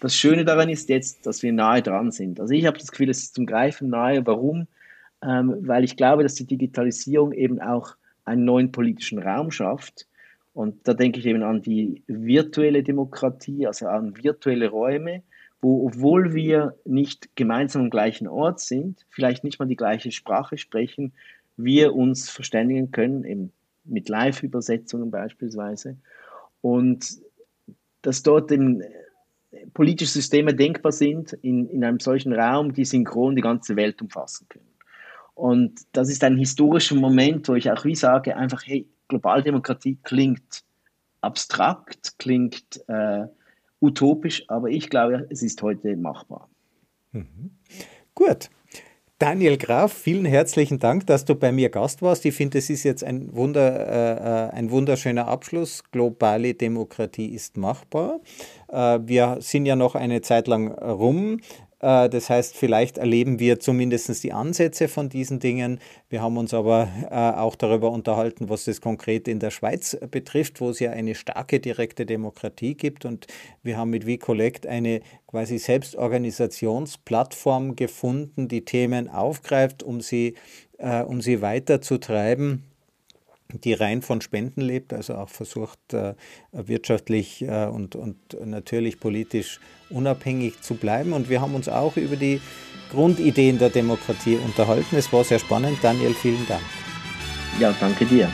S2: Das Schöne daran ist jetzt, dass wir nahe dran sind. Also ich habe das Gefühl, es ist zum Greifen nahe. Warum? Ähm, weil ich glaube, dass die Digitalisierung eben auch einen neuen politischen Raum schafft. Und da denke ich eben an die virtuelle Demokratie, also an virtuelle Räume, wo, obwohl wir nicht gemeinsam am gleichen Ort sind, vielleicht nicht mal die gleiche Sprache sprechen, wir uns verständigen können, eben mit Live-Übersetzungen beispielsweise. Und dass dort eben politische Systeme denkbar sind in, in einem solchen Raum, die synchron die ganze Welt umfassen können. Und das ist ein historischer Moment, wo ich auch wie sage, einfach, hey, Globaldemokratie klingt abstrakt, klingt äh, utopisch, aber ich glaube, es ist heute machbar.
S1: Mhm. Gut, Daniel Graf, vielen herzlichen Dank, dass du bei mir Gast warst. Ich finde, es ist jetzt ein, Wunder, äh, äh, ein wunderschöner Abschluss. Globale Demokratie ist machbar. Äh, wir sind ja noch eine Zeit lang rum. Äh, das heißt, vielleicht erleben wir zumindest die Ansätze von diesen Dingen. Wir haben uns aber äh, auch darüber unterhalten, was das konkret in der Schweiz betrifft, wo es ja eine starke direkte Demokratie gibt. Und wir haben mit WeCollect eine quasi Selbstorganisationsplattform gefunden, die Themen aufgreift, um sie, äh, um sie weiterzutreiben die rein von Spenden lebt, also auch versucht, äh, wirtschaftlich äh, und, und natürlich politisch unabhängig zu bleiben. Und wir haben uns auch über die Grundideen der Demokratie unterhalten. Es war sehr spannend. Daniel, vielen Dank.
S2: Ja, danke dir.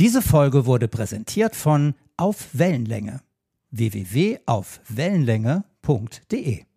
S3: Diese Folge wurde präsentiert von Auf Wellenlänge www.aufwellenlänge.de